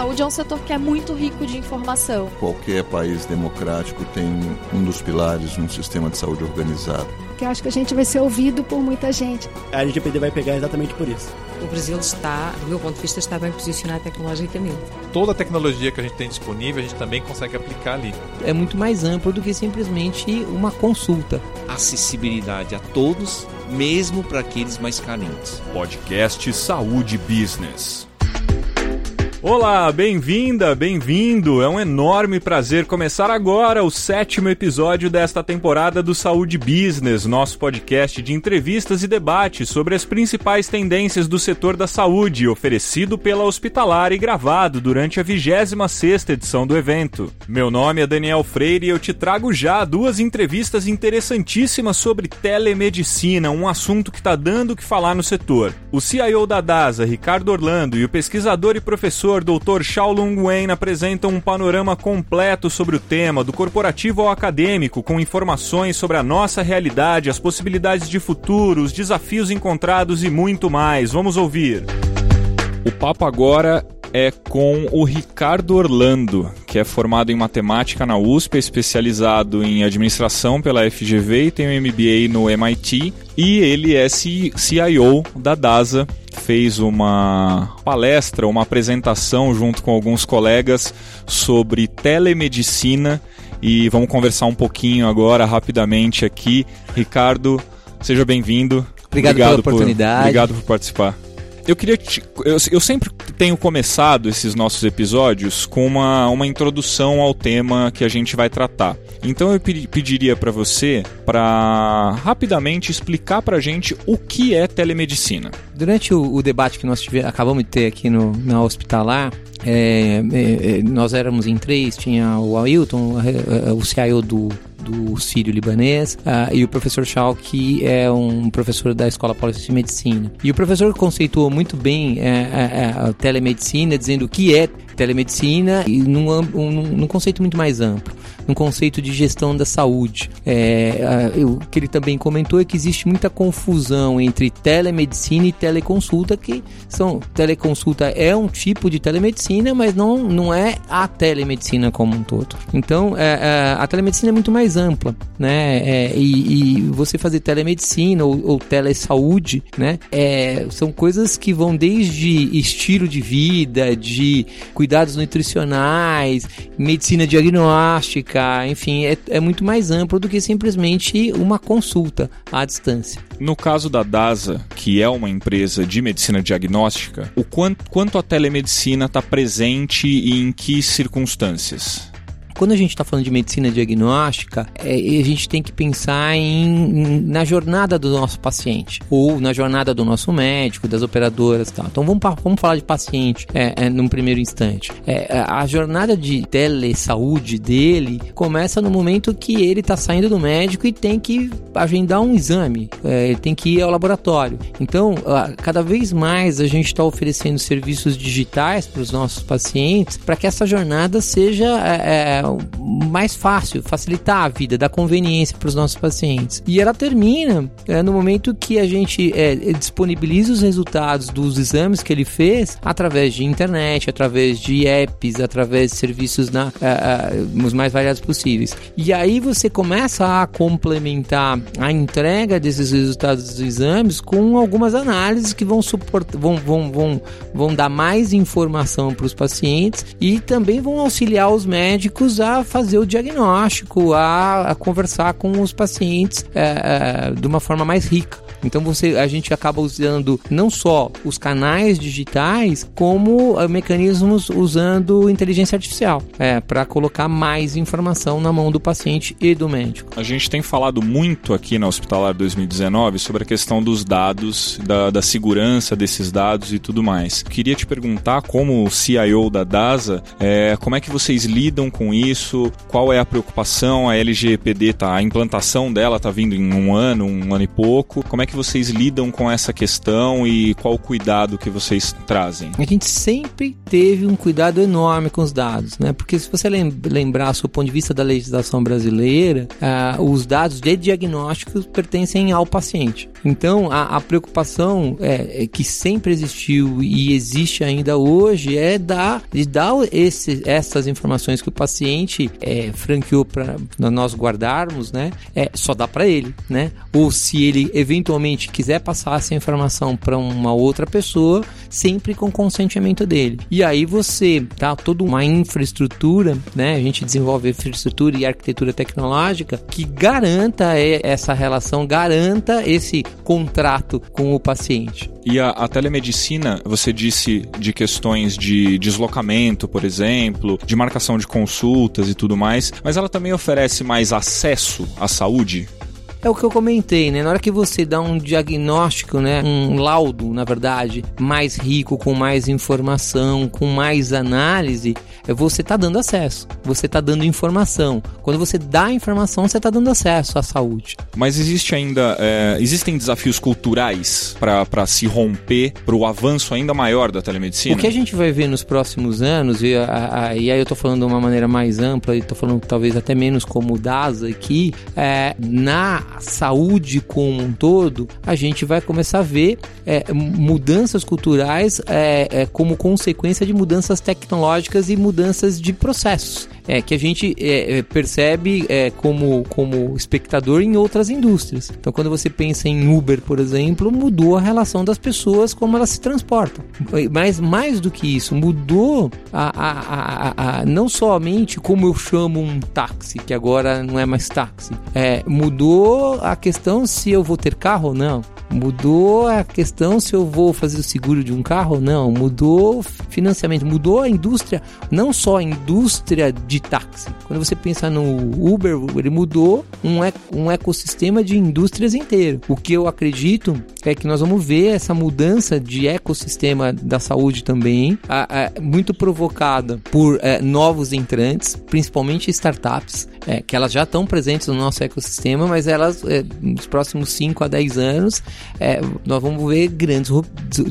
saúde é um setor que é muito rico de informação. Qualquer país democrático tem um dos pilares de um sistema de saúde organizado. Que acho que a gente vai ser ouvido por muita gente. A LGPD vai pegar exatamente por isso. O Brasil está, do meu ponto de vista, está bem posicionado tecnologicamente. Toda a tecnologia que a gente tem disponível, a gente também consegue aplicar ali. É muito mais amplo do que simplesmente uma consulta. Acessibilidade a todos, mesmo para aqueles mais carentes. Podcast Saúde Business. Olá, bem-vinda, bem-vindo. É um enorme prazer começar agora o sétimo episódio desta temporada do Saúde Business, nosso podcast de entrevistas e debates sobre as principais tendências do setor da saúde, oferecido pela Hospitalar e gravado durante a 26 edição do evento. Meu nome é Daniel Freire e eu te trago já duas entrevistas interessantíssimas sobre telemedicina, um assunto que está dando o que falar no setor. O CIO da DASA, Ricardo Orlando, e o pesquisador e professor professor Dr. Shaolong Wen apresentam um panorama completo sobre o tema, do corporativo ao acadêmico, com informações sobre a nossa realidade, as possibilidades de futuro, os desafios encontrados e muito mais. Vamos ouvir. O papo agora é com o Ricardo Orlando, que é formado em matemática na USP, é especializado em administração pela FGV e tem um MBA no MIT. E ele é CIO da DASA, fez uma palestra, uma apresentação junto com alguns colegas sobre telemedicina e vamos conversar um pouquinho agora rapidamente aqui. Ricardo, seja bem-vindo. Obrigado, obrigado, pela por, oportunidade. Obrigado por participar. Eu queria. Te, eu, eu, sempre tenho começado esses nossos episódios com uma, uma introdução ao tema que a gente vai tratar. Então eu pediria para você para rapidamente explicar para a gente o que é telemedicina. Durante o, o debate que nós tive, acabamos de ter aqui no, na hospitalar, é, é, é nós éramos em três, tinha o Ailton, o CIO do, do Sírio Libanês, uh, e o professor Shaw, que é um professor da Escola Paulista de Medicina. E o professor conceituou muito bem é, é, a telemedicina, dizendo o que é telemedicina e num, um, num conceito muito mais amplo um conceito de gestão da saúde. É, o que ele também comentou é que existe muita confusão entre telemedicina e teleconsulta, que são teleconsulta é um tipo de telemedicina, mas não, não é a telemedicina como um todo. Então, é, é, a telemedicina é muito mais ampla, né? É, e, e, você fazer telemedicina ou, ou telesaúde, né? É, são coisas que vão desde estilo de vida, de cuidados nutricionais, medicina diagnóstica, enfim, é, é muito mais amplo do que simplesmente uma consulta à distância. No caso da DASA, que é uma empresa de medicina diagnóstica, o quanto, quanto a telemedicina está presente e em que circunstâncias? Quando a gente está falando de medicina diagnóstica, é, a gente tem que pensar em, na jornada do nosso paciente ou na jornada do nosso médico, das operadoras, tal. Então vamos, vamos falar de paciente é, é, num primeiro instante. É, é, a jornada de telesaúde dele começa no momento que ele está saindo do médico e tem que agendar um exame, é, ele tem que ir ao laboratório. Então, cada vez mais a gente está oferecendo serviços digitais para os nossos pacientes para que essa jornada seja é, mais fácil, facilitar a vida, dar conveniência para os nossos pacientes. E ela termina é, no momento que a gente é, disponibiliza os resultados dos exames que ele fez através de internet, através de apps, através de serviços na, é, é mais variados possíveis. E aí você começa a complementar a entrega desses resultados dos exames com algumas análises que vão suportar, vão, vão, vão, vão dar mais informação para os pacientes e também vão auxiliar os médicos a fazer o diagnóstico, a, a conversar com os pacientes é, é, de uma forma mais rica. Então você, a gente acaba usando não só os canais digitais, como uh, mecanismos usando inteligência artificial é, para colocar mais informação na mão do paciente e do médico. A gente tem falado muito aqui na Hospitalar 2019 sobre a questão dos dados, da, da segurança desses dados e tudo mais. Queria te perguntar, como CIO da DASA, é, como é que vocês lidam com isso? Qual é a preocupação? A LGPD tá, a implantação dela está vindo em um ano, um ano e pouco. Como é que vocês lidam com essa questão e qual o cuidado que vocês trazem? A gente sempre teve um cuidado enorme com os dados, né? Porque se você lembrar, do ponto de vista da legislação brasileira, uh, os dados de diagnósticos pertencem ao paciente. Então, a, a preocupação é, é, que sempre existiu e existe ainda hoje é dar, de dar esse, essas informações que o paciente é, franqueou para nós guardarmos, né? É, só dá para ele, né? Ou se ele eventualmente quiser passar essa informação para uma outra pessoa, sempre com consentimento dele. E aí você tá toda uma infraestrutura, né? A gente desenvolve infraestrutura e arquitetura tecnológica que garanta essa relação, garanta esse contrato com o paciente. E a, a, telemedicina, você disse de questões de deslocamento, por exemplo, de marcação de consultas e tudo mais, mas ela também oferece mais acesso à saúde? É o que eu comentei, né? Na hora que você dá um diagnóstico, né? Um laudo, na verdade, mais rico, com mais informação, com mais análise, é você está dando acesso. Você está dando informação. Quando você dá informação, você está dando acesso à saúde. Mas existe ainda. É, existem desafios culturais para se romper para o avanço ainda maior da telemedicina? O que a gente vai ver nos próximos anos, e, a, a, e aí eu estou falando de uma maneira mais ampla, e estou falando talvez até menos como o DASA aqui, é, na saúde como um todo, a gente vai começar a ver é, mudanças culturais é, é, como consequência de mudanças tecnológicas e mudanças de processos é, que a gente é, é, percebe é, como, como espectador em outras indústrias. Então, quando você pensa em Uber, por exemplo, mudou a relação das pessoas como elas se transportam. Mas mais do que isso, mudou a, a, a, não somente como eu chamo um táxi, que agora não é mais táxi, é, a questão se eu vou ter carro ou não. Mudou a questão se eu vou fazer o seguro de um carro ou não. Mudou financiamento, mudou a indústria, não só a indústria de táxi. Quando você pensa no Uber, ele mudou um, um ecossistema de indústrias inteiro. O que eu acredito é que nós vamos ver essa mudança de ecossistema da saúde também, a, a, muito provocada por é, novos entrantes, principalmente startups, é, que elas já estão presentes no nosso ecossistema, mas elas, é, nos próximos 5 a 10 anos, é, nós vamos ver grandes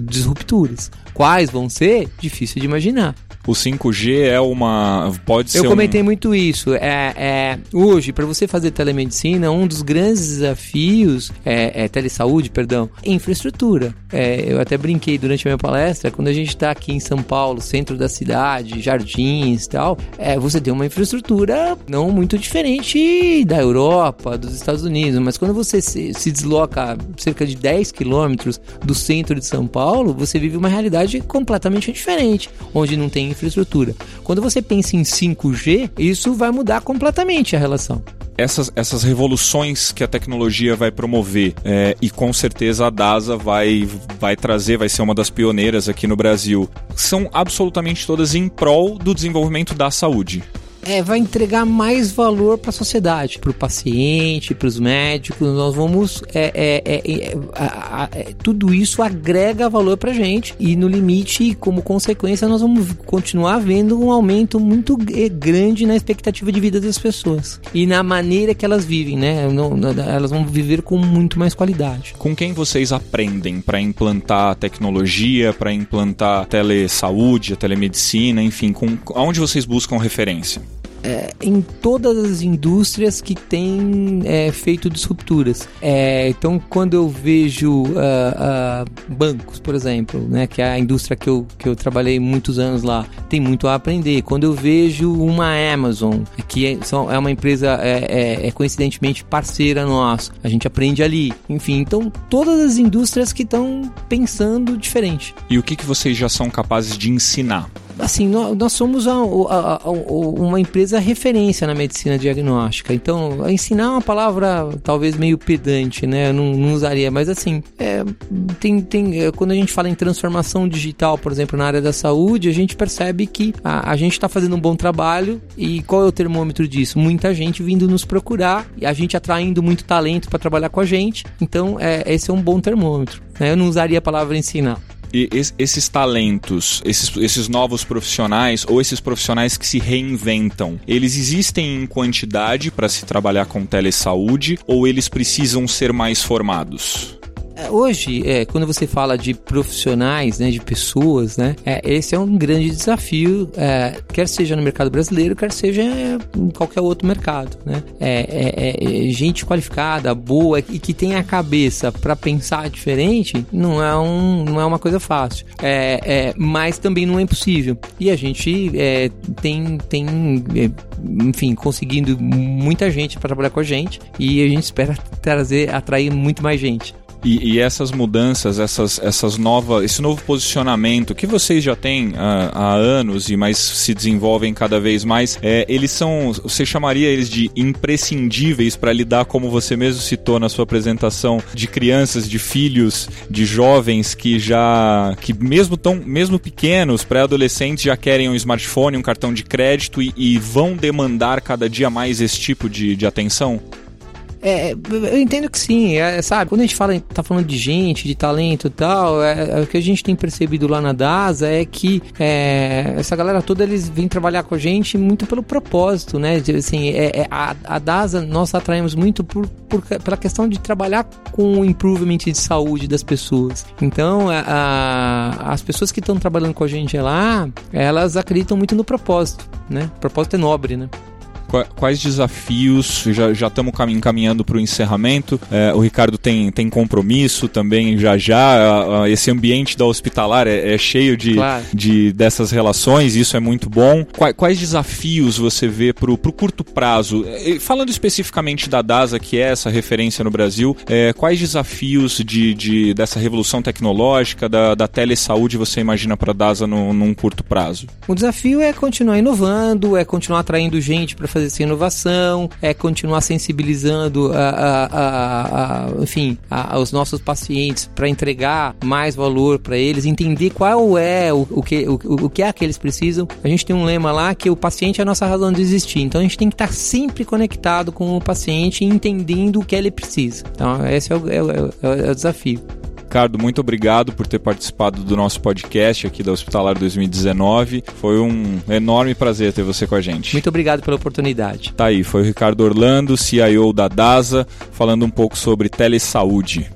disrupturas. Quais vão ser? Difícil de imaginar o 5G é uma. Pode ser. Eu comentei um... muito isso. É, é hoje, para você fazer telemedicina, um dos grandes desafios é, é telesaúde, perdão, é infraestrutura. É, eu até brinquei durante a minha palestra, quando a gente está aqui em São Paulo, centro da cidade, jardins e tal, é, você tem uma infraestrutura não muito diferente da Europa, dos Estados Unidos, mas quando você se, se desloca cerca de 10 quilômetros do centro de São Paulo, você vive uma realidade completamente diferente, onde não tem infraestrutura. Quando você pensa em 5G, isso vai mudar completamente a relação essas, essas revoluções que a tecnologia vai promover é, e com certeza a DASA vai, vai trazer, vai ser uma das pioneiras aqui no Brasil, são absolutamente todas em prol do desenvolvimento da saúde é, vai entregar mais valor para a sociedade, para o paciente, para os médicos. Nós vamos. É, é, é, é a, a, é, tudo isso agrega valor para a gente e, no limite, como consequência, nós vamos continuar vendo um aumento muito grande na expectativa de vida das pessoas e na maneira que elas vivem, né? elas vão viver com muito mais qualidade. Com quem vocês aprendem para implantar tecnologia, para implantar telesaúde, a telemedicina, enfim, com, onde vocês buscam referência? É, em todas as indústrias que têm é, feito disrupturas. É, então, quando eu vejo uh, uh, bancos, por exemplo, né, que é a indústria que eu, que eu trabalhei muitos anos lá, tem muito a aprender. Quando eu vejo uma Amazon, que é, são, é uma empresa é, é, coincidentemente parceira nossa, a gente aprende ali. Enfim, então todas as indústrias que estão pensando diferente. E o que, que vocês já são capazes de ensinar? Assim, nós, somos a, a, a, uma empresa referência na medicina diagnóstica. Então, ensinar é uma palavra talvez meio pedante, né? Eu não, não usaria, mas assim, é, tem, tem, é, quando a gente fala em transformação digital, por exemplo, na área da saúde, a gente percebe que a, a gente está fazendo um bom trabalho e qual é o termômetro disso? Muita gente vindo nos procurar e a gente atraindo muito talento para trabalhar com a gente. Então, é, esse é um bom termômetro. Né? Eu não usaria a palavra ensinar. E esses talentos, esses, esses novos profissionais ou esses profissionais que se reinventam, eles existem em quantidade para se trabalhar com telesaúde ou eles precisam ser mais formados? É, hoje, é, quando você fala de profissionais, né, de pessoas, né, é, esse é um grande desafio, é, quer seja no mercado brasileiro, quer seja em qualquer outro mercado, né. É, é, é gente qualificada, boa e que tem a cabeça para pensar diferente, não é, um, não é uma coisa fácil. mas também não é impossível. E a gente tem, tem enfim, conseguindo muita gente para trabalhar com a gente e a gente espera trazer, atrair muito mais gente. E, e, essas mudanças, essas, essas nova, esse novo posicionamento que vocês já têm há, há anos e mais se desenvolvem cada vez mais, é, eles são, você chamaria eles de imprescindíveis para lidar, como você mesmo citou na sua apresentação, de crianças, de filhos, de jovens que já, que mesmo tão, mesmo pequenos, pré-adolescentes já querem um smartphone, um cartão de crédito e, e vão demandar cada dia mais esse tipo de, de atenção? É, eu entendo que sim, é, sabe? Quando a gente fala, tá falando de gente, de talento e tal, é, é, o que a gente tem percebido lá na DASA é que é, essa galera toda eles vêm trabalhar com a gente muito pelo propósito, né? Assim, é, é, a, a DASA nós atraímos muito por, por, pela questão de trabalhar com o improvement de saúde das pessoas. Então, a, a, as pessoas que estão trabalhando com a gente lá, elas acreditam muito no propósito, né? O propósito é nobre, né? Quais desafios, já, já estamos caminhando para o encerramento, é, o Ricardo tem, tem compromisso também já já, esse ambiente da hospitalar é, é cheio de, claro. de dessas relações, isso é muito bom. Quais, quais desafios você vê para o curto prazo? Falando especificamente da DASA, que é essa referência no Brasil, é, quais desafios de, de, dessa revolução tecnológica, da, da telesaúde você imagina para a DASA no, num curto prazo? O desafio é continuar inovando, é continuar atraindo gente para fazer fazer essa inovação, é continuar sensibilizando a, a, a, enfim, os nossos pacientes para entregar mais valor para eles, entender qual é o, o, que, o, o que é que eles precisam. A gente tem um lema lá que o paciente é a nossa razão de existir. Então a gente tem que estar sempre conectado com o paciente e entendendo o que ele precisa. Então esse é o, é o, é o desafio. Ricardo, muito obrigado por ter participado do nosso podcast aqui da Hospitalar 2019. Foi um enorme prazer ter você com a gente. Muito obrigado pela oportunidade. Tá aí, foi o Ricardo Orlando, CIO da DASA, falando um pouco sobre telesaúde.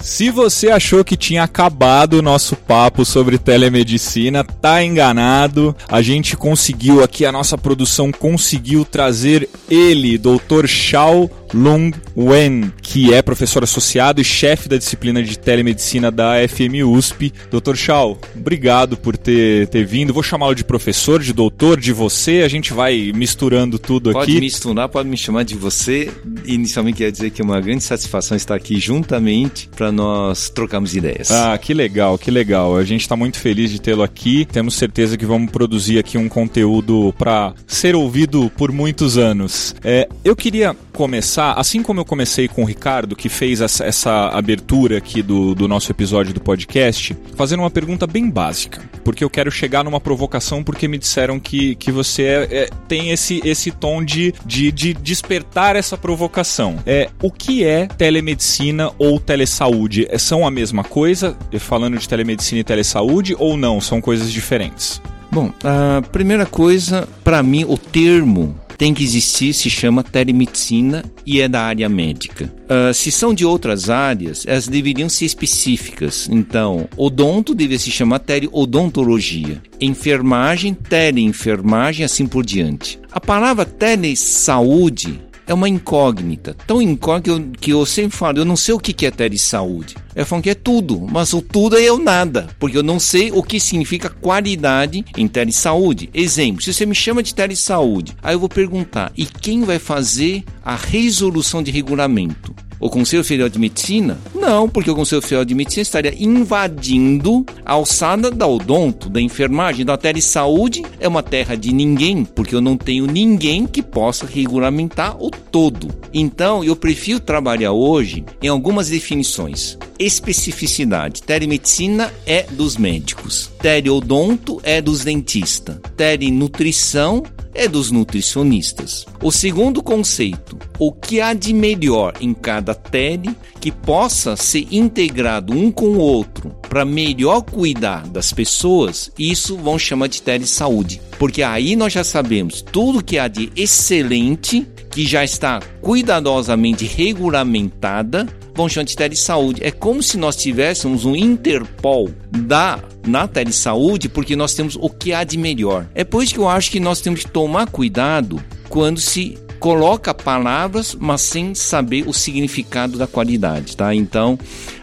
Se você achou que tinha acabado o nosso papo sobre telemedicina, tá enganado. A gente conseguiu aqui, a nossa produção conseguiu trazer ele, Dr. Shao Lung Wen, que é professor associado e chefe da disciplina de telemedicina da FM USP. Dr. Shao, obrigado por ter, ter vindo. Vou chamá-lo de professor, de doutor, de você. A gente vai misturando tudo pode aqui. Pode misturar, pode me chamar de você. Inicialmente quer dizer que é uma grande satisfação estar aqui juntamente para nós trocarmos ideias. Ah, que legal, que legal. A gente está muito feliz de tê-lo aqui. Temos certeza que vamos produzir aqui um conteúdo para ser ouvido por muitos anos. É, eu queria começar, assim como eu comecei com o Ricardo, que fez essa, essa abertura aqui do, do nosso episódio do podcast, fazendo uma pergunta bem básica. Porque eu quero chegar numa provocação, porque me disseram que, que você é, é, tem esse, esse tom de, de, de despertar essa provocação. É, o que é telemedicina ou telesaúde? É, são a mesma coisa, falando de telemedicina e telesaúde, ou não? São coisas diferentes? Bom, a primeira coisa, para mim, o termo tem que existir, se chama telemedicina e é da área médica. Uh, se são de outras áreas, elas deveriam ser específicas. Então, odonto deveria se chamar teleodontologia. Enfermagem, teleenfermagem, assim por diante. A palavra telesaúde é uma incógnita. Tão incógnita que eu, sempre falo, eu não sei o que é telesaúde. Eu falo que é tudo, mas o tudo é o nada, porque eu não sei o que significa qualidade em telesaúde. Exemplo, se você me chama de telesaúde, aí eu vou perguntar, e quem vai fazer a resolução de regulamento? O Conselho Federal de Medicina? Não, porque o Conselho Federal de Medicina estaria invadindo a alçada da odonto, da enfermagem, da terra de saúde. É uma terra de ninguém, porque eu não tenho ninguém que possa regulamentar o todo. Então, eu prefiro trabalhar hoje em algumas definições. Especificidade. Telemedicina é dos médicos. Teleodonto é dos dentistas. Telenutrição é dos nutricionistas. O segundo conceito, o que há de melhor em cada tele que possa ser integrado um com o outro para melhor cuidar das pessoas, isso vão chamar de telesaúde. Porque aí nós já sabemos tudo que há de excelente que já está cuidadosamente regulamentada, vamos chamar de telesaúde. É como se nós tivéssemos um Interpol da na telesaúde, porque nós temos o que há de melhor. É por isso que eu acho que nós temos que tomar cuidado quando se coloca palavras, mas sem saber o significado da qualidade, tá? Então,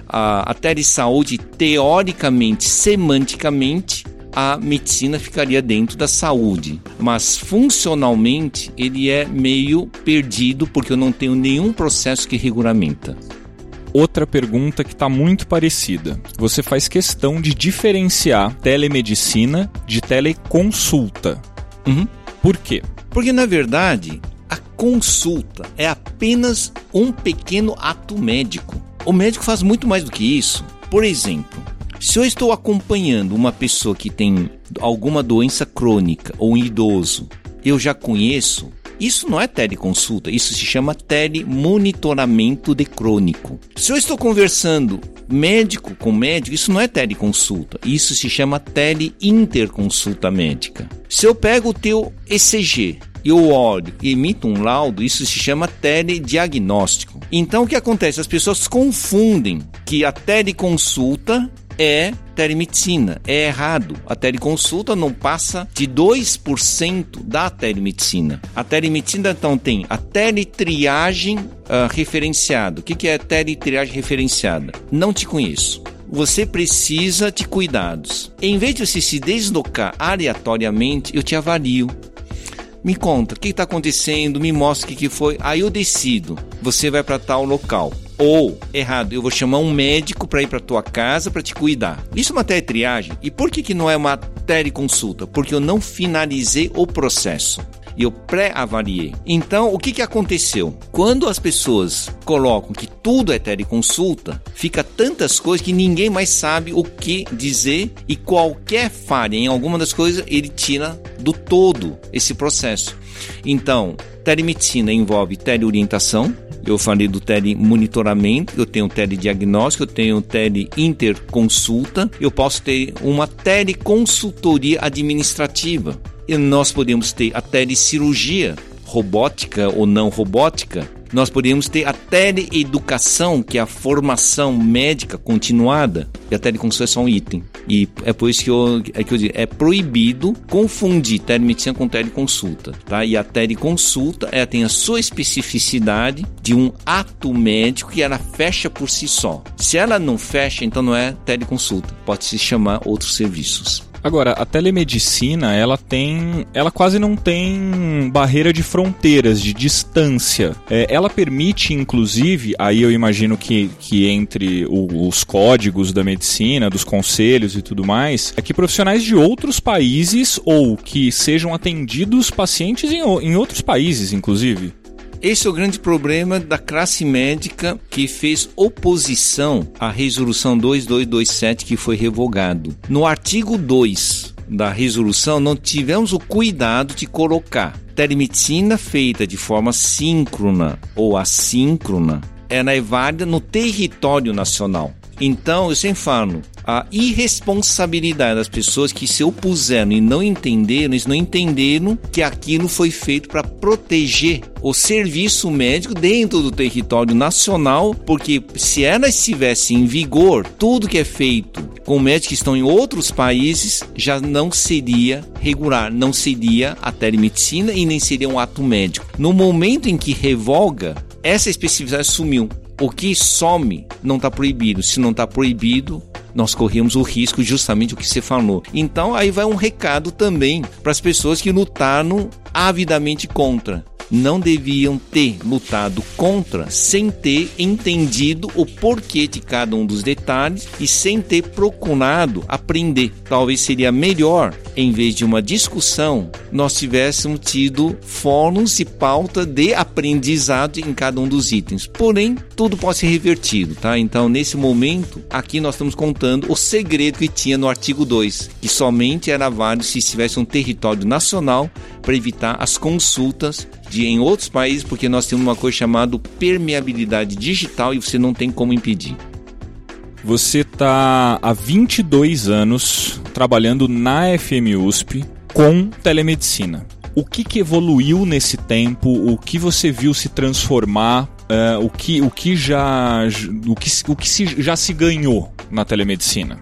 a, a telesaúde, teoricamente, semanticamente, a medicina ficaria dentro da saúde, mas funcionalmente ele é meio perdido porque eu não tenho nenhum processo que regulamenta. Outra pergunta que está muito parecida. Você faz questão de diferenciar telemedicina de teleconsulta. Uhum. Por quê? Porque na verdade a consulta é apenas um pequeno ato médico. O médico faz muito mais do que isso. Por exemplo, se eu estou acompanhando uma pessoa que tem alguma doença crônica ou um idoso, eu já conheço, isso não é teleconsulta, isso se chama telemonitoramento de crônico. Se eu estou conversando médico com médico, isso não é teleconsulta, isso se chama teleinterconsulta médica. Se eu pego o teu ECG e eu olho e emito um laudo, isso se chama telediagnóstico. Então o que acontece? As pessoas confundem que a teleconsulta é telemedicina. É errado. A teleconsulta não passa de 2% da telemedicina. A telemedicina então tem a teletriagem uh, referenciada. O que, que é teletriagem referenciada? Não te conheço você precisa de cuidados. Em vez de você se deslocar aleatoriamente, eu te avalio. Me conta o que está acontecendo, me mostra o que, que foi. Aí eu decido. Você vai para tal local. Ou, errado, eu vou chamar um médico para ir para tua casa para te cuidar. Isso é uma teletriagem. E por que, que não é uma teleconsulta? Porque eu não finalizei o processo e eu pré-avaliei. Então, o que, que aconteceu? Quando as pessoas colocam que tudo é teleconsulta, fica tantas coisas que ninguém mais sabe o que dizer e qualquer falha em alguma das coisas ele tira do todo esse processo. Então, telemedicina envolve teleorientação, eu falei do telemonitoramento, eu tenho telediagnóstico, eu tenho teleinterconsulta, eu posso ter uma teleconsultoria administrativa. E nós podemos ter a telecirurgia, robótica ou não robótica, nós podemos ter a teleeducação, que é a formação médica continuada, e a teleconsulta é só um item. E é por isso que eu, é, que eu digo, é proibido confundir telemedicina com teleconsulta, tá? E a teleconsulta, ela tem a sua especificidade de um ato médico que ela fecha por si só. Se ela não fecha, então não é teleconsulta, pode se chamar outros serviços. Agora, a telemedicina, ela tem. Ela quase não tem barreira de fronteiras, de distância. É, ela permite, inclusive, aí eu imagino que, que entre o, os códigos da medicina, dos conselhos e tudo mais, é que profissionais de outros países ou que sejam atendidos pacientes em, em outros países, inclusive. Esse é o grande problema da classe médica que fez oposição à resolução 2227 que foi revogado. No artigo 2 da resolução, não tivemos o cuidado de colocar telemedicina feita de forma síncrona ou assíncrona ela é válida no território nacional. Então, eu sempre falo, a irresponsabilidade das pessoas que se opuseram e não entenderam, eles não entenderam que aquilo foi feito para proteger o serviço médico dentro do território nacional, porque se ela estivesse em vigor, tudo que é feito com médicos que estão em outros países já não seria regular, não seria a telemedicina e nem seria um ato médico. No momento em que revoga, essa especificidade sumiu. O que some não está proibido. Se não está proibido, nós corremos o risco justamente o que você falou. Então aí vai um recado também para as pessoas que lutaram avidamente contra não deviam ter lutado contra sem ter entendido o porquê de cada um dos detalhes e sem ter procurado aprender. Talvez seria melhor, em vez de uma discussão, nós tivéssemos tido fóruns e pauta de aprendizado em cada um dos itens. Porém, tudo pode ser revertido, tá? Então, nesse momento, aqui nós estamos contando o segredo que tinha no artigo 2, que somente era válido se estivesse um território nacional para evitar as consultas de em outros países, porque nós temos uma coisa chamada permeabilidade digital e você não tem como impedir. Você está há 22 anos trabalhando na FM USP com telemedicina. O que, que evoluiu nesse tempo? O que você viu se transformar? Uh, o, que, o que já o que, o que se, já se ganhou na telemedicina?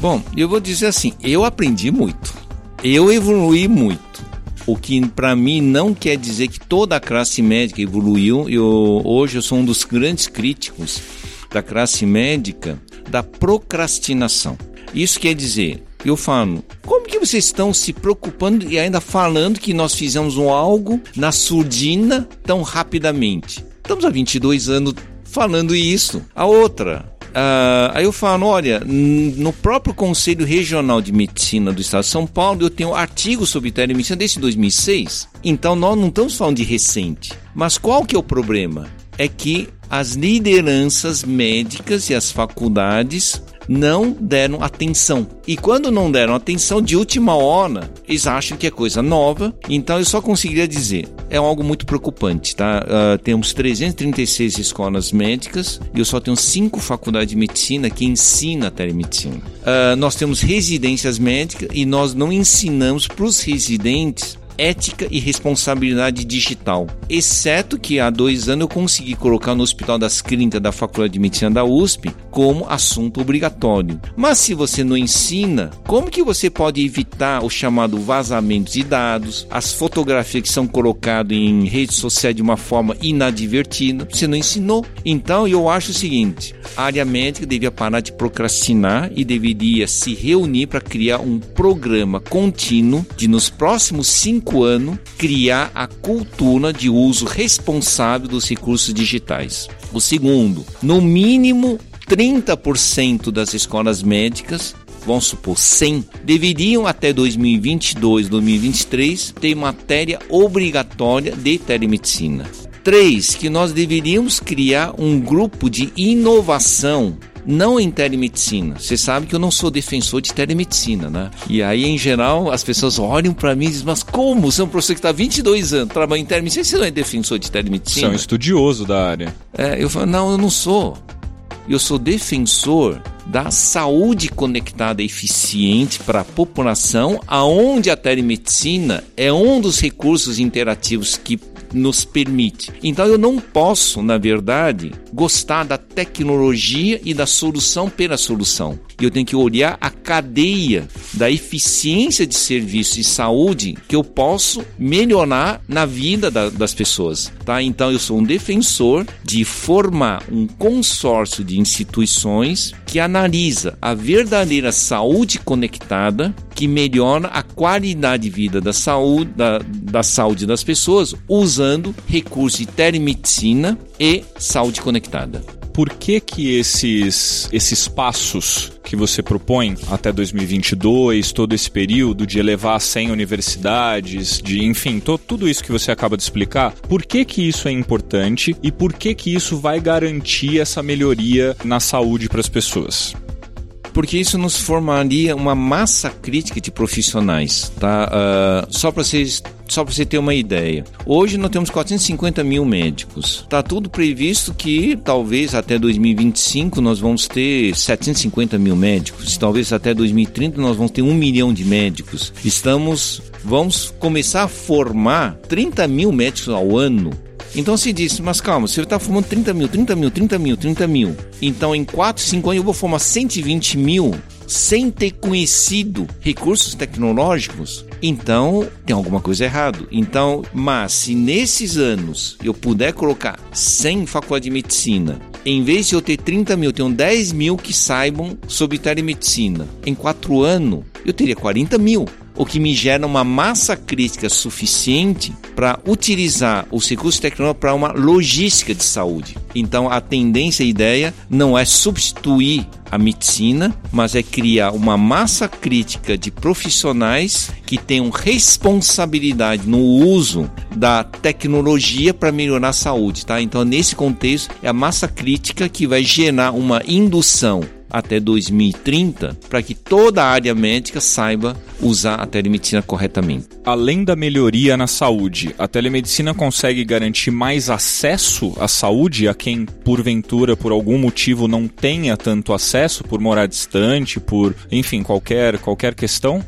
Bom, eu vou dizer assim, eu aprendi muito. Eu evolui muito. O que para mim não quer dizer que toda a classe médica evoluiu. Eu, hoje eu sou um dos grandes críticos da classe médica da procrastinação. Isso quer dizer, eu falo, como que vocês estão se preocupando e ainda falando que nós fizemos um algo na surdina tão rapidamente? Estamos há 22 anos falando isso. A outra, Uh, aí eu falo, olha, no próprio Conselho Regional de Medicina do Estado de São Paulo, eu tenho artigos sobre telemedicina desde 2006. Então nós não estamos falando de recente. Mas qual que é o problema? É que as lideranças médicas e as faculdades não deram atenção. E quando não deram atenção, de última hora, eles acham que é coisa nova. Então eu só conseguiria dizer, é algo muito preocupante, tá? Uh, temos 336 escolas médicas e eu só tenho cinco faculdades de medicina que ensinam a telemedicina. Uh, nós temos residências médicas e nós não ensinamos para os residentes ética e responsabilidade digital. Exceto que há dois anos eu consegui colocar no Hospital das Clínicas da Faculdade de Medicina da USP como assunto obrigatório. Mas se você não ensina, como que você pode evitar o chamado vazamento de dados, as fotografias que são colocadas em redes sociais de uma forma inadvertida? Você não ensinou. Então eu acho o seguinte: a área médica devia parar de procrastinar e deveria se reunir para criar um programa contínuo de nos próximos cinco anos, criar a cultura de uso responsável dos recursos digitais. O segundo, no mínimo 30% das escolas médicas vamos supor 100, deveriam até 2022, 2023 ter matéria obrigatória de telemedicina. 3. Que nós deveríamos criar um grupo de inovação não em telemedicina. Você sabe que eu não sou defensor de telemedicina, né? E aí, em geral, as pessoas olham para mim e dizem, mas como? Você é um professor que está 22 anos trabalhando em telemedicina, você não é defensor de telemedicina? Você é um estudioso da área. É, eu falo, não, eu não sou. Eu sou defensor da saúde conectada eficiente para a população, aonde a telemedicina é um dos recursos interativos que nos permite. Então eu não posso, na verdade, gostar da tecnologia e da solução pela solução. Eu tenho que olhar a cadeia da eficiência de serviço e saúde que eu posso melhorar na vida da, das pessoas, tá? Então eu sou um defensor de formar um consórcio de instituições que analisa a verdadeira saúde conectada que melhora a qualidade de vida da saúde, da, da saúde das pessoas usando recursos de telemedicina e saúde conectada. Por que que esses, esses passos que você propõe até 2022, todo esse período de elevar a 100 universidades, de enfim, to, tudo isso que você acaba de explicar, por que que isso é importante e por que que isso vai garantir essa melhoria na saúde para as pessoas? Porque isso nos formaria uma massa crítica de profissionais, tá? Uh, só para vocês só para você ter uma ideia. Hoje nós temos 450 mil médicos. Está tudo previsto que talvez até 2025 nós vamos ter 750 mil médicos. Talvez até 2030 nós vamos ter um milhão de médicos. Estamos, vamos começar a formar 30 mil médicos ao ano. Então se disse, mas calma, você está formando 30 mil, 30 mil, 30 mil, 30 mil. Então em 4, 5 anos eu vou formar 120 mil sem ter conhecido recursos tecnológicos, então tem alguma coisa errado. Então, mas se nesses anos eu puder colocar 100 faculdade de medicina, em vez de eu ter 30 mil, eu tenho 10 mil que saibam sobre telemedicina. Em 4 anos, eu teria 40 mil o que me gera uma massa crítica suficiente para utilizar os recursos tecnológicos para uma logística de saúde. Então a tendência, a ideia não é substituir a medicina, mas é criar uma massa crítica de profissionais que tenham responsabilidade no uso da tecnologia para melhorar a saúde, tá? Então nesse contexto é a massa crítica que vai gerar uma indução até 2030 para que toda a área médica saiba usar a telemedicina corretamente. Além da melhoria na saúde, a telemedicina consegue garantir mais acesso à saúde a quem, porventura, por algum motivo, não tenha tanto acesso, por morar distante, por, enfim, qualquer, qualquer questão?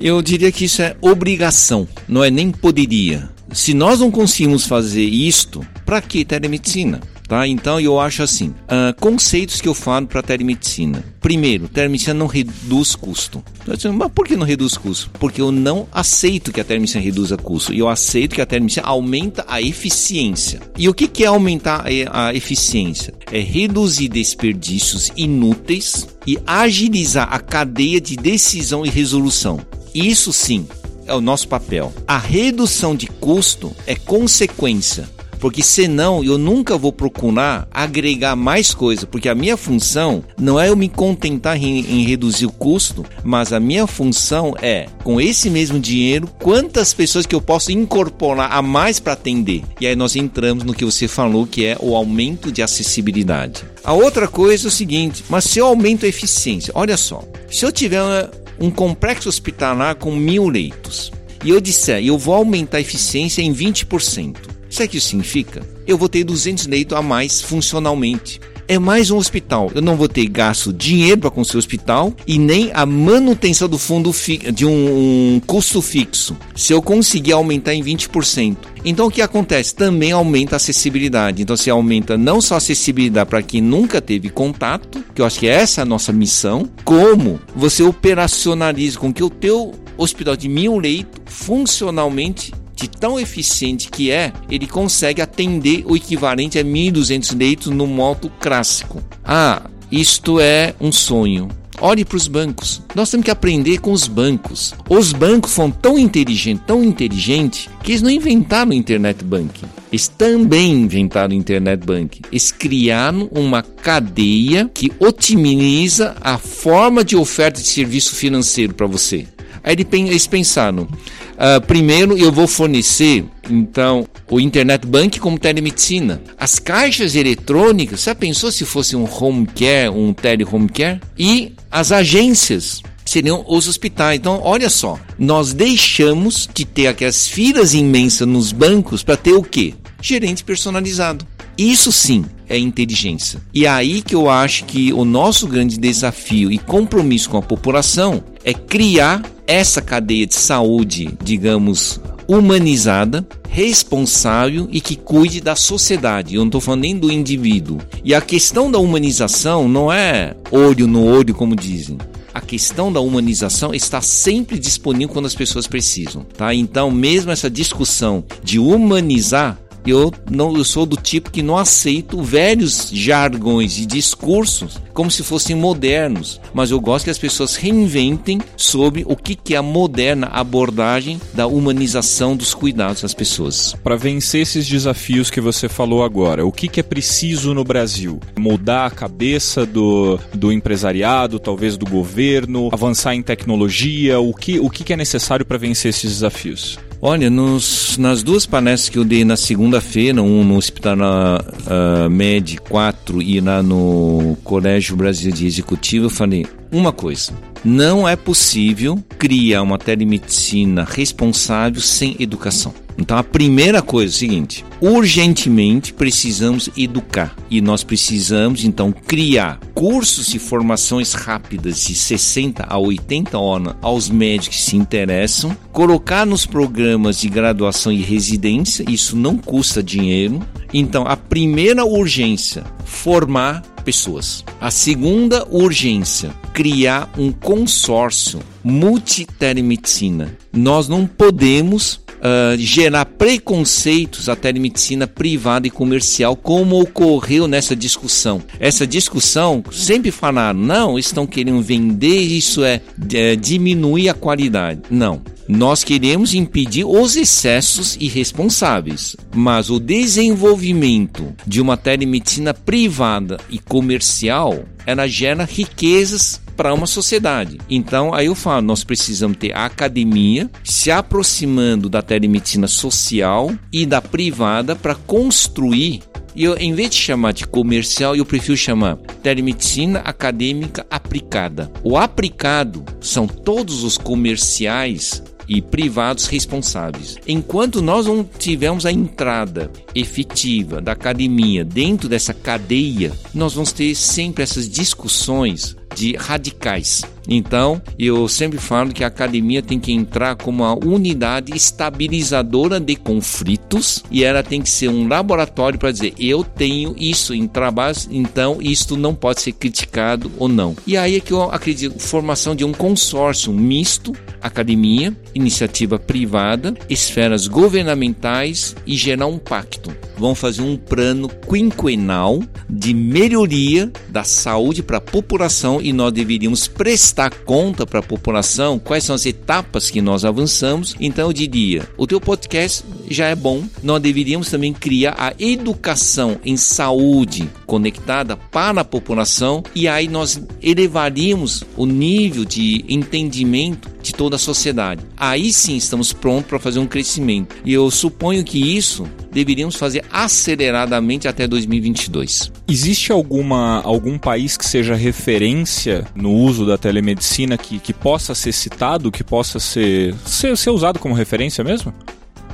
Eu diria que isso é obrigação, não é nem poderia. Se nós não conseguimos fazer isto, para que telemedicina? Tá? Então eu acho assim, uh, conceitos que eu falo para telemedicina. Primeiro, telemedicina não reduz custo. Mas por que não reduz custo? Porque eu não aceito que a telemedicina reduza custo. E eu aceito que a telemedicina aumenta a eficiência. E o que, que é aumentar a eficiência? É reduzir desperdícios inúteis e agilizar a cadeia de decisão e resolução. Isso sim é o nosso papel. A redução de custo é consequência porque senão eu nunca vou procurar agregar mais coisa, porque a minha função não é eu me contentar em, em reduzir o custo, mas a minha função é, com esse mesmo dinheiro, quantas pessoas que eu posso incorporar a mais para atender. E aí nós entramos no que você falou, que é o aumento de acessibilidade. A outra coisa é o seguinte, mas se eu aumento a eficiência, olha só, se eu tiver um complexo hospitalar com mil leitos, e eu disser, eu vou aumentar a eficiência em 20%. Sabe o que isso significa? Eu vou ter 200 leitos a mais funcionalmente. É mais um hospital. Eu não vou ter gasto dinheiro para construir o hospital e nem a manutenção do fundo de um, um custo fixo. Se eu conseguir aumentar em 20%. Então o que acontece? Também aumenta a acessibilidade. Então você aumenta não só a acessibilidade para quem nunca teve contato, que eu acho que essa é a nossa missão, como você operacionaliza com que o teu hospital de mil leitos funcionalmente de tão eficiente que é, ele consegue atender o equivalente a 1.200 leitos no modo clássico. Ah, isto é um sonho. Olhe para os bancos. Nós temos que aprender com os bancos. Os bancos foram tão inteligentes, tão inteligentes, que eles não inventaram internet banking. Eles também inventaram internet banking. Eles criaram uma cadeia que otimiza a forma de oferta de serviço financeiro para você. Aí eles pensaram: uh, primeiro eu vou fornecer então o internet bank como telemedicina. As caixas eletrônicas, você pensou se fosse um home care, um tele home care? E as agências seriam os hospitais. Então, olha só, nós deixamos de ter aquelas filas imensas nos bancos para ter o quê? Gerente personalizado. Isso sim é inteligência. E é aí que eu acho que o nosso grande desafio e compromisso com a população é criar essa cadeia de saúde, digamos, humanizada, responsável e que cuide da sociedade. Eu não estou falando nem do indivíduo. E a questão da humanização não é olho no olho, como dizem. A questão da humanização está sempre disponível quando as pessoas precisam, tá? Então, mesmo essa discussão de humanizar eu não eu sou do tipo que não aceito velhos jargões e discursos como se fossem modernos, mas eu gosto que as pessoas reinventem sobre o que, que é a moderna abordagem da humanização dos cuidados das pessoas. Para vencer esses desafios que você falou agora, o que, que é preciso no Brasil? Mudar a cabeça do, do empresariado, talvez do governo, avançar em tecnologia? O que, o que, que é necessário para vencer esses desafios? Olha, nos, nas duas palestras que eu dei na segunda-feira, um no Hospital uh, Med 4 e lá no Colégio Brasileiro de Executivo, eu falei uma coisa: não é possível criar uma telemedicina responsável sem educação. Então a primeira coisa é o seguinte: urgentemente precisamos educar e nós precisamos então criar cursos e formações rápidas de 60 a 80 horas aos médicos que se interessam, colocar nos programas de graduação e residência, isso não custa dinheiro. Então a primeira urgência, formar pessoas. A segunda urgência, criar um consórcio multitelemedicina. Nós não podemos uh, gerar preconceitos à telemedicina privada e comercial, como ocorreu nessa discussão. Essa discussão sempre falaram, não, estão querendo vender, isso é, é diminuir a qualidade. Não. Nós queremos impedir os excessos irresponsáveis, mas o desenvolvimento de uma telemedicina privada e comercial, ela gera riquezas para uma sociedade. Então, aí eu falo, nós precisamos ter a academia se aproximando da telemedicina social e da privada para construir e eu, em vez de chamar de comercial, eu prefiro chamar telemedicina acadêmica aplicada. O aplicado são todos os comerciais e privados responsáveis. Enquanto nós não tivermos a entrada efetiva da academia dentro dessa cadeia, nós vamos ter sempre essas discussões de radicais. Então, eu sempre falo que a academia tem que entrar como uma unidade estabilizadora de conflitos e ela tem que ser um laboratório para dizer: eu tenho isso em trabalho, então isto não pode ser criticado ou não. E aí é que eu acredito: formação de um consórcio misto, academia, iniciativa privada, esferas governamentais e gerar um pacto. Vão fazer um plano quinquenal de melhoria da saúde para a população e nós deveríamos prestar conta para a população quais são as etapas que nós avançamos. Então eu diria, o teu podcast já é bom, nós deveríamos também criar a educação em saúde conectada para a população e aí nós elevaríamos o nível de entendimento de toda a sociedade. Aí sim estamos prontos para fazer um crescimento. E eu suponho que isso deveríamos fazer aceleradamente até 2022. Existe alguma, algum país que seja referência no uso da telemedicina que, que possa ser citado, que possa ser, ser, ser usado como referência mesmo?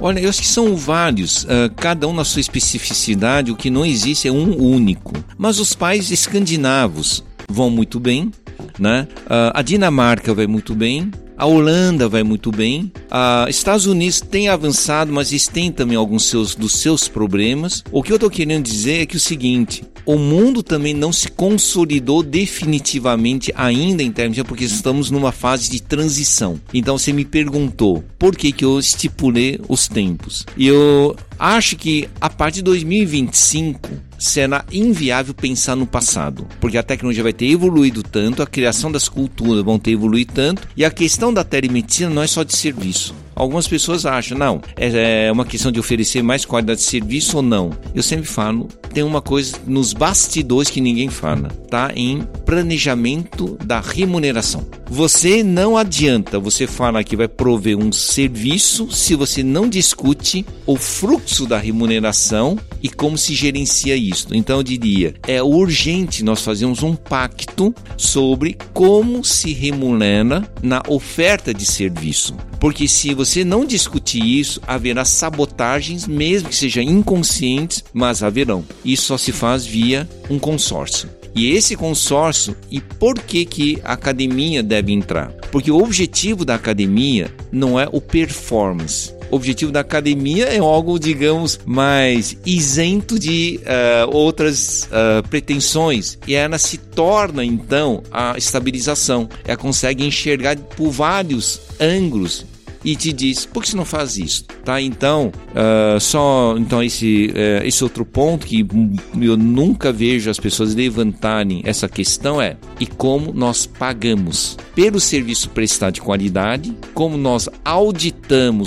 Olha, eu acho que são vários, uh, cada um na sua especificidade, o que não existe é um único. Mas os países escandinavos vão muito bem, né? Uh, a Dinamarca vai muito bem, a Holanda vai muito bem. A Estados Unidos tem avançado, mas eles têm também alguns seus, dos seus problemas. O que eu estou querendo dizer é que o seguinte: o mundo também não se consolidou definitivamente ainda em termos de porque estamos numa fase de transição. Então você me perguntou por que, que eu estipulei os tempos. E eu acho que a partir de 2025 será inviável pensar no passado, porque a tecnologia vai ter evoluído tanto, a criação das culturas vão ter evoluído tanto, e a questão da telemedicina não é só de serviço. Algumas pessoas acham, não, é, é uma questão de oferecer mais qualidade de serviço ou não. Eu sempre falo, tem uma coisa nos bastidores que ninguém fala, tá? Em planejamento da remuneração. Você não adianta você falar que vai prover um serviço se você não discute o fluxo da remuneração e como se gerencia isso. Então eu diria, é urgente nós fazermos um pacto sobre como se remunera na oferta de serviço. Porque se você não discutir isso, haverá sabotagens, mesmo que sejam inconscientes, mas haverão. Isso só se faz via um consórcio. E esse consórcio, e por que, que a academia deve entrar? Porque o objetivo da academia não é o performance. O objetivo da academia é algo, digamos, mais isento de uh, outras uh, pretensões. E ela se torna, então, a estabilização. Ela consegue enxergar por vários ângulos e te diz por que você não faz isso, tá? Então, uh, só então esse uh, esse outro ponto que eu nunca vejo as pessoas levantarem essa questão é e como nós pagamos pelo serviço prestado de qualidade, como nós auditamos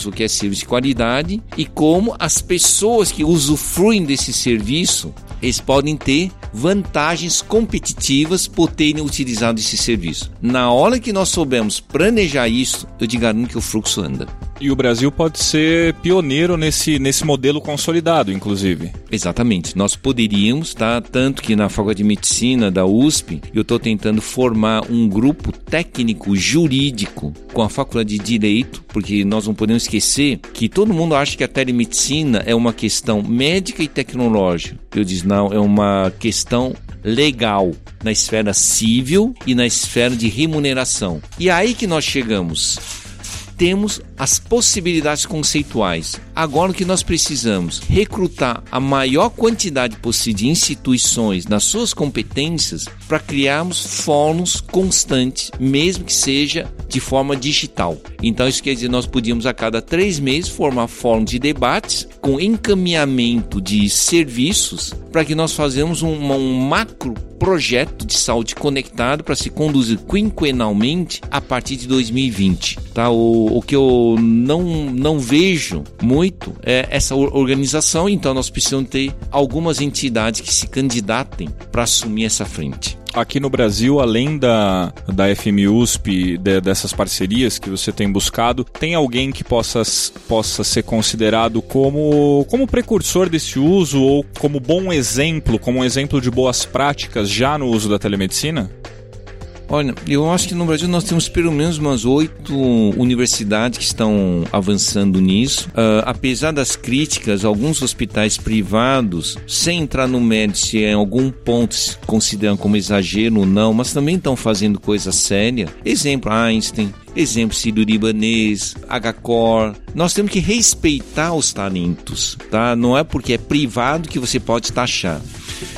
o que é serviço de qualidade e como as pessoas que usufruem desse serviço eles podem ter vantagens competitivas por terem utilizado esse serviço. Na hora que nós soubermos planejar isso, eu te garanto que o fluxo anda. E o Brasil pode ser pioneiro nesse, nesse modelo consolidado, inclusive. Exatamente. Nós poderíamos, tá? Tanto que na Faculdade de Medicina da USP, eu estou tentando formar um grupo técnico jurídico com a Faculdade de Direito, porque nós não podemos esquecer que todo mundo acha que a telemedicina é uma questão médica e tecnológica. Eu disse, não, é uma questão legal na esfera civil e na esfera de remuneração. E é aí que nós chegamos temos as possibilidades conceituais. Agora o que nós precisamos? Recrutar a maior quantidade possível de instituições nas suas competências para criarmos fóruns constantes, mesmo que seja de forma digital. Então isso quer dizer nós podíamos a cada três meses formar fóruns de debates com encaminhamento de serviços para que nós façamos um, um macro projeto de saúde conectado para se conduzir quinquenalmente a partir de 2020. Tá? O, o que eu não, não vejo muito é essa organização, então nós precisamos ter algumas entidades que se candidatem para assumir essa frente aqui no Brasil, além da, da FMUSP, de, dessas parcerias que você tem buscado, tem alguém que possa, possa ser considerado como, como precursor desse uso ou como bom exemplo, como um exemplo de boas práticas já no uso da telemedicina? Olha, eu acho que no Brasil nós temos pelo menos umas oito universidades que estão avançando nisso. Uh, apesar das críticas, alguns hospitais privados, sem entrar no mérito se em algum ponto se consideram como exagero ou não, mas também estão fazendo coisa séria. Exemplo, Einstein, Exemplo, Círio Libanês, H-Core. Nós temos que respeitar os talentos, tá? Não é porque é privado que você pode taxar.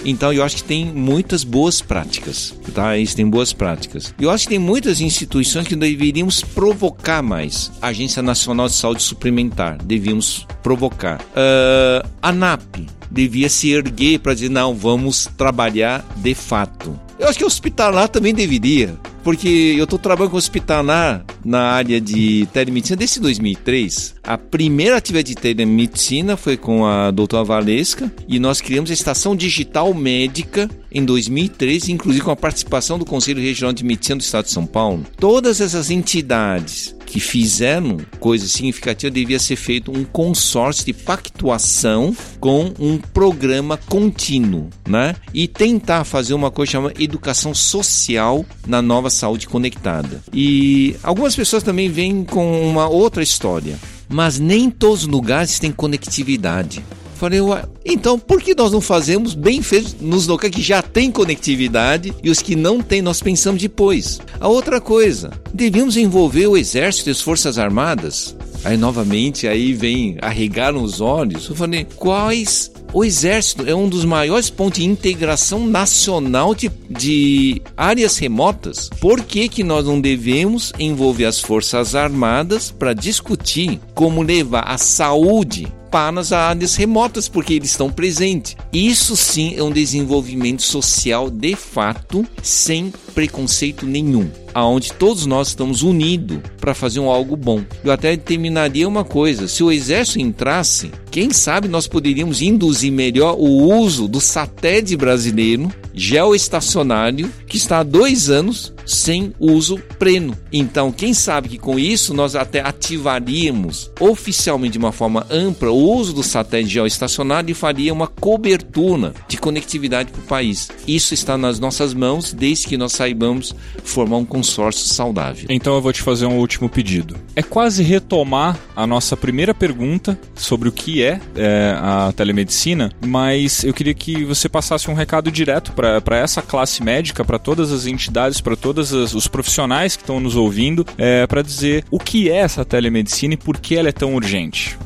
Então eu acho que tem muitas boas práticas, tá? Isso tem boas práticas. Eu acho que tem muitas instituições que deveríamos provocar mais. A Agência Nacional de Saúde Suplementar, devíamos provocar. Uh, a ANAP devia se erguer para dizer não, vamos trabalhar de fato. Eu acho que o hospitalar também deveria porque eu estou trabalhando com hospitalar na área de telemedicina desde 2003. A primeira atividade de telemedicina foi com a doutora Valesca e nós criamos a Estação Digital Médica em 2013, inclusive com a participação do Conselho Regional de Medicina do Estado de São Paulo. Todas essas entidades que fizeram coisa significativa devia ser feito um consórcio de pactuação com um programa contínuo, né? E tentar fazer uma coisa chamada educação social na nova saúde conectada. E algumas pessoas também vêm com uma outra história, mas nem todos os lugares têm conectividade. Falei, ué, então por que nós não fazemos bem feito nos locais que já tem conectividade e os que não tem nós pensamos depois? A outra coisa, devíamos envolver o exército e as forças armadas. Aí novamente aí vem arregaram os olhos. Eu falei, quais o Exército é um dos maiores pontos de integração nacional de, de áreas remotas. Por que, que nós não devemos envolver as Forças Armadas para discutir como levar a saúde para as áreas remotas, porque eles estão presentes. Isso sim é um desenvolvimento social de fato, sem preconceito nenhum aonde todos nós estamos unidos para fazer um algo bom. Eu até terminaria uma coisa: se o exército entrasse, quem sabe nós poderíamos induzir melhor o uso do satélite brasileiro geoestacionário que está há dois anos sem uso pleno. Então, quem sabe que com isso nós até ativaríamos oficialmente de uma forma ampla o uso do satélite geoestacionário e faria uma cobertura de conectividade para o país. Isso está nas nossas mãos desde que nós saibamos formar um consórcio saudável. Então eu vou te fazer um último pedido. É quase retomar a nossa primeira pergunta sobre o que é, é a telemedicina, mas eu queria que você passasse um recado direto para essa classe médica, para todas as entidades, para todos os profissionais que estão nos ouvindo, é, para dizer o que é essa telemedicina e por que ela é tão urgente.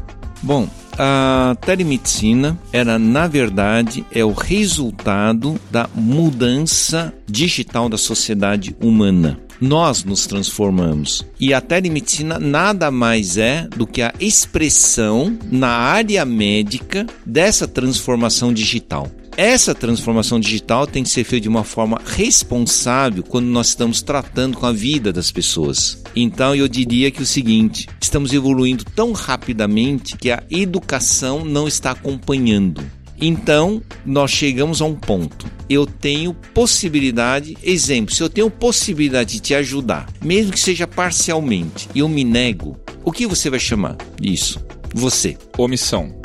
Bom, a telemedicina era, na verdade, é o resultado da mudança digital da sociedade humana nós nos transformamos. E a telemedicina nada mais é do que a expressão na área médica dessa transformação digital. Essa transformação digital tem que ser feita de uma forma responsável quando nós estamos tratando com a vida das pessoas. Então eu diria que o seguinte: estamos evoluindo tão rapidamente que a educação não está acompanhando. Então, nós chegamos a um ponto. Eu tenho possibilidade, exemplo, se eu tenho possibilidade de te ajudar, mesmo que seja parcialmente, e eu me nego, o que você vai chamar isso? Você. Omissão.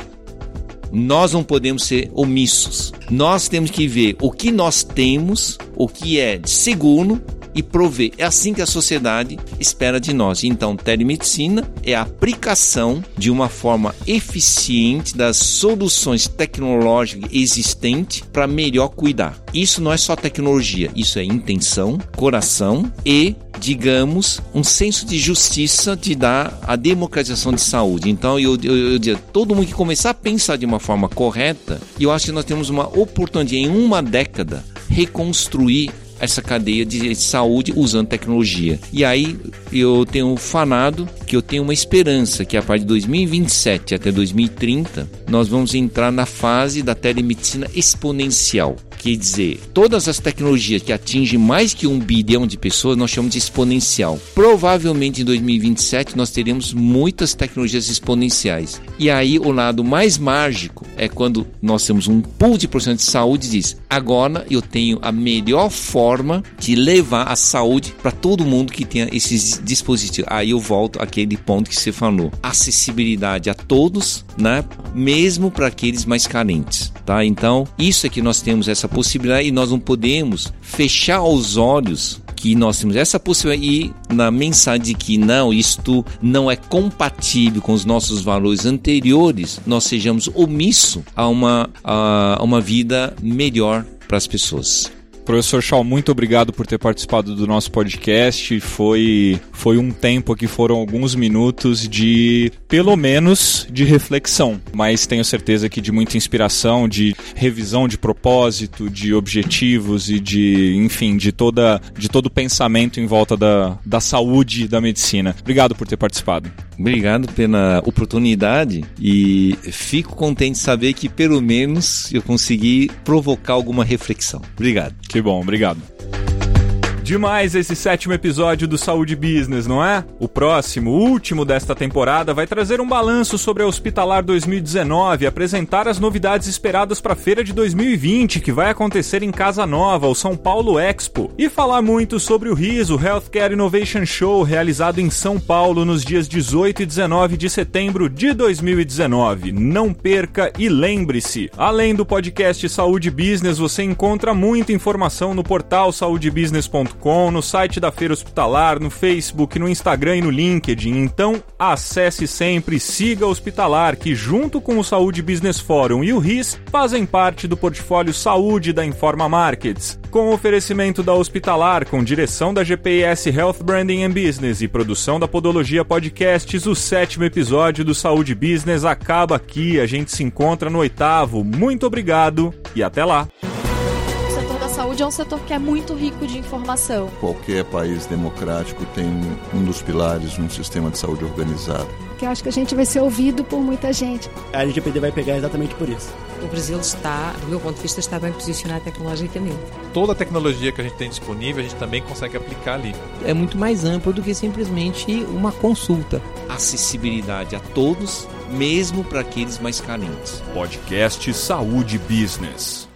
Nós não podemos ser omissos. Nós temos que ver o que nós temos, o que é seguro e prover. É assim que a sociedade espera de nós. Então, telemedicina é a aplicação de uma forma eficiente das soluções tecnológicas existentes para melhor cuidar. Isso não é só tecnologia, isso é intenção, coração e digamos, um senso de justiça de dar a democratização de saúde. Então, eu, eu, eu diria, todo mundo que começar a pensar de uma forma correta, eu acho que nós temos uma oportunidade em uma década reconstruir essa cadeia de saúde usando tecnologia. E aí eu tenho falado que eu tenho uma esperança que a partir de 2027 até 2030 nós vamos entrar na fase da telemedicina exponencial. Quer dizer, todas as tecnologias que atingem mais que um bilhão de pessoas nós chamamos de exponencial. Provavelmente em 2027 nós teremos muitas tecnologias exponenciais. E aí o lado mais mágico é quando nós temos um pool de profissionais de saúde e diz: agora eu tenho a melhor forma de levar a saúde para todo mundo que tenha esses dispositivos. Aí eu volto àquele ponto que você falou: acessibilidade a todos, né? Mesmo para aqueles mais carentes, tá? Então, isso é que nós temos essa possibilidade e nós não podemos fechar os olhos que nós temos essa possibilidade e na mensagem de que não, isto não é compatível com os nossos valores anteriores, nós sejamos omisso a uma, a uma vida melhor para as pessoas. Professor Shaw, muito obrigado por ter participado do nosso podcast. Foi, foi um tempo que foram alguns minutos de, pelo menos, de reflexão, mas tenho certeza que de muita inspiração, de revisão de propósito, de objetivos e de, enfim, de toda, de todo o pensamento em volta da, da saúde da medicina. Obrigado por ter participado. Obrigado pela oportunidade e fico contente de saber que pelo menos eu consegui provocar alguma reflexão. Obrigado. Que bom, obrigado. Demais esse sétimo episódio do Saúde Business, não é? O próximo, último desta temporada, vai trazer um balanço sobre a Hospitalar 2019, apresentar as novidades esperadas para a feira de 2020, que vai acontecer em Casa Nova, o São Paulo Expo, e falar muito sobre o RISO Healthcare Innovation Show, realizado em São Paulo nos dias 18 e 19 de setembro de 2019. Não perca e lembre-se, além do podcast Saúde Business, você encontra muita informação no portal saudebusiness.com no site da Feira Hospitalar, no Facebook, no Instagram e no LinkedIn. Então, acesse sempre, siga Hospitalar, que junto com o Saúde Business Forum e o RIS, fazem parte do portfólio Saúde da Informa Markets. Com oferecimento da Hospitalar, com direção da GPS Health Branding and Business e produção da Podologia Podcasts, o sétimo episódio do Saúde Business acaba aqui. A gente se encontra no oitavo. Muito obrigado e até lá! Saúde é um setor que é muito rico de informação. Qualquer país democrático tem um dos pilares um sistema de saúde organizado. Que acho que a gente vai ser ouvido por muita gente. A LGPD vai pegar exatamente por isso. O Brasil está, do meu ponto de vista, está bem posicionado tecnologicamente. Toda a tecnologia que a gente tem disponível, a gente também consegue aplicar ali. É muito mais amplo do que simplesmente uma consulta. Acessibilidade a todos, mesmo para aqueles mais carentes. Podcast Saúde Business.